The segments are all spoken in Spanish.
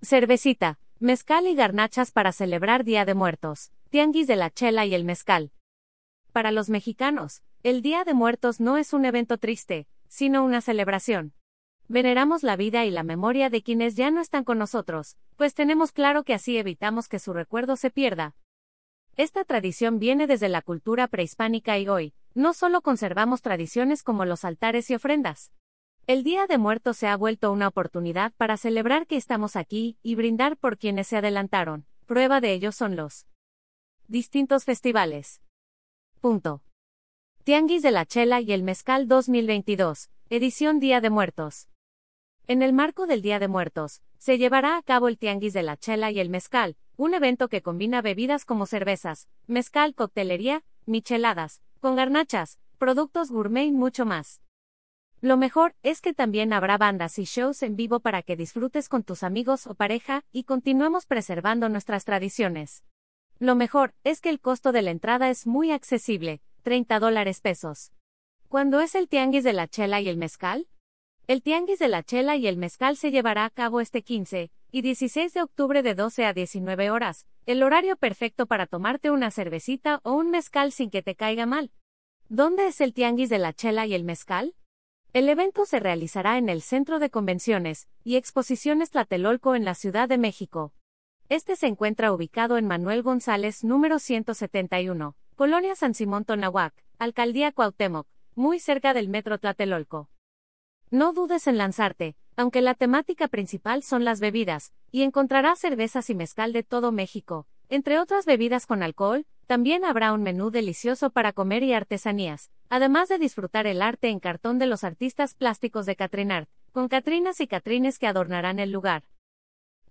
Cervecita, mezcal y garnachas para celebrar Día de Muertos, tianguis de la chela y el mezcal. Para los mexicanos, el Día de Muertos no es un evento triste, sino una celebración. Veneramos la vida y la memoria de quienes ya no están con nosotros, pues tenemos claro que así evitamos que su recuerdo se pierda. Esta tradición viene desde la cultura prehispánica y hoy, no solo conservamos tradiciones como los altares y ofrendas. El Día de Muertos se ha vuelto una oportunidad para celebrar que estamos aquí y brindar por quienes se adelantaron. Prueba de ello son los distintos festivales. Tianguis de la Chela y el Mezcal 2022, edición Día de Muertos. En el marco del Día de Muertos, se llevará a cabo el Tianguis de la Chela y el Mezcal, un evento que combina bebidas como cervezas, mezcal, coctelería, micheladas, con garnachas, productos gourmet y mucho más. Lo mejor es que también habrá bandas y shows en vivo para que disfrutes con tus amigos o pareja y continuemos preservando nuestras tradiciones. Lo mejor es que el costo de la entrada es muy accesible, 30 dólares pesos. ¿Cuándo es el Tianguis de la Chela y el Mezcal? El Tianguis de la Chela y el Mezcal se llevará a cabo este 15 y 16 de octubre de 12 a 19 horas, el horario perfecto para tomarte una cervecita o un mezcal sin que te caiga mal. ¿Dónde es el Tianguis de la Chela y el Mezcal? El evento se realizará en el Centro de Convenciones y Exposiciones Tlatelolco en la Ciudad de México, este se encuentra ubicado en Manuel González número 171, Colonia San Simón Tonahuac, Alcaldía Cuauhtémoc, muy cerca del Metro Tlatelolco. No dudes en lanzarte, aunque la temática principal son las bebidas, y encontrarás cervezas y mezcal de todo México, entre otras bebidas con alcohol, también habrá un menú delicioso para comer y artesanías, además de disfrutar el arte en cartón de los artistas plásticos de Catrinart, con Catrinas y Catrines que adornarán el lugar.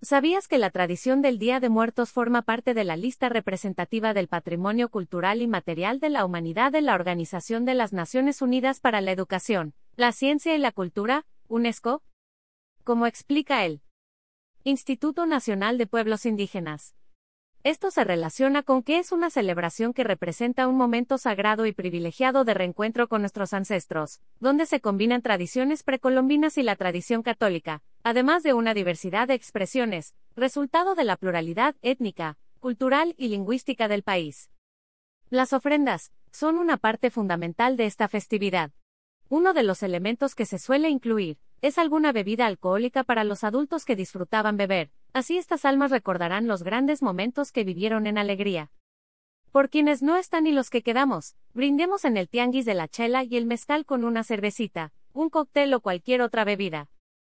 ¿Sabías que la tradición del Día de Muertos forma parte de la lista representativa del patrimonio cultural y material de la humanidad de la Organización de las Naciones Unidas para la Educación, la Ciencia y la Cultura, UNESCO? Como explica el Instituto Nacional de Pueblos Indígenas. Esto se relaciona con que es una celebración que representa un momento sagrado y privilegiado de reencuentro con nuestros ancestros, donde se combinan tradiciones precolombinas y la tradición católica, además de una diversidad de expresiones, resultado de la pluralidad étnica, cultural y lingüística del país. Las ofrendas son una parte fundamental de esta festividad. Uno de los elementos que se suele incluir es alguna bebida alcohólica para los adultos que disfrutaban beber, Así estas almas recordarán los grandes momentos que vivieron en alegría. Por quienes no están y los que quedamos, brindemos en el tianguis de la chela y el mezcal con una cervecita, un cóctel o cualquier otra bebida.